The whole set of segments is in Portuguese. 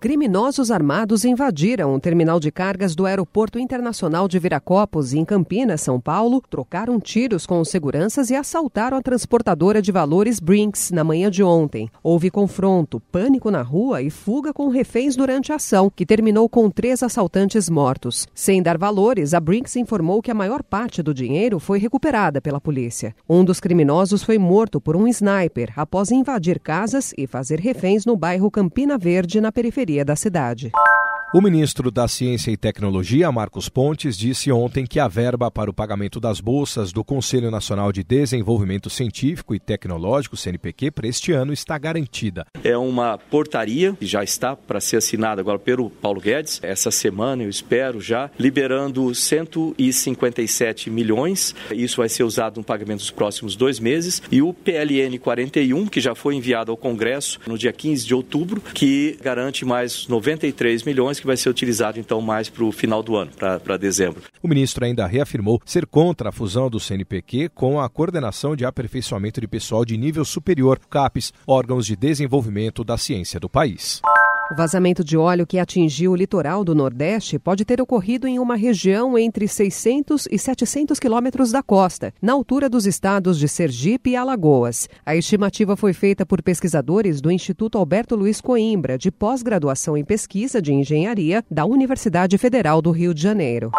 Criminosos armados invadiram o terminal de cargas do Aeroporto Internacional de Viracopos, em Campinas, São Paulo, trocaram tiros com os seguranças e assaltaram a transportadora de valores Brinks na manhã de ontem. Houve confronto, pânico na rua e fuga com reféns durante a ação, que terminou com três assaltantes mortos. Sem dar valores, a Brinks informou que a maior parte do dinheiro foi recuperada pela polícia. Um dos criminosos foi morto por um sniper após invadir casas e fazer reféns no bairro Campina Verde, na periferia periferia da cidade. O ministro da Ciência e Tecnologia, Marcos Pontes, disse ontem que a verba para o pagamento das bolsas do Conselho Nacional de Desenvolvimento Científico e Tecnológico, CNPq, para este ano está garantida. É uma portaria que já está para ser assinada agora pelo Paulo Guedes, essa semana, eu espero já, liberando 157 milhões. Isso vai ser usado no pagamento dos próximos dois meses. E o PLN 41, que já foi enviado ao Congresso no dia 15 de outubro, que garante mais 93 milhões que vai ser utilizado então mais para o final do ano, para dezembro. O ministro ainda reafirmou ser contra a fusão do CNPq com a Coordenação de Aperfeiçoamento de Pessoal de Nível Superior, CAPES, órgãos de desenvolvimento da ciência do país. O vazamento de óleo que atingiu o litoral do Nordeste pode ter ocorrido em uma região entre 600 e 700 quilômetros da costa, na altura dos estados de Sergipe e Alagoas. A estimativa foi feita por pesquisadores do Instituto Alberto Luiz Coimbra, de pós-graduação em pesquisa de engenharia da Universidade Federal do Rio de Janeiro.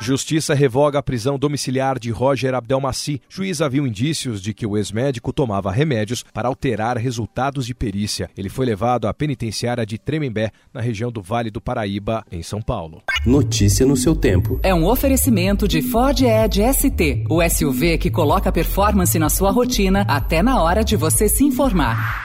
Justiça revoga a prisão domiciliar de Roger Abdelmaci. Juíza viu indícios de que o ex-médico tomava remédios para alterar resultados de perícia. Ele foi levado à penitenciária de Tremembé, na região do Vale do Paraíba, em São Paulo. Notícia no seu tempo. É um oferecimento de Ford Edge ST, o SUV que coloca performance na sua rotina até na hora de você se informar.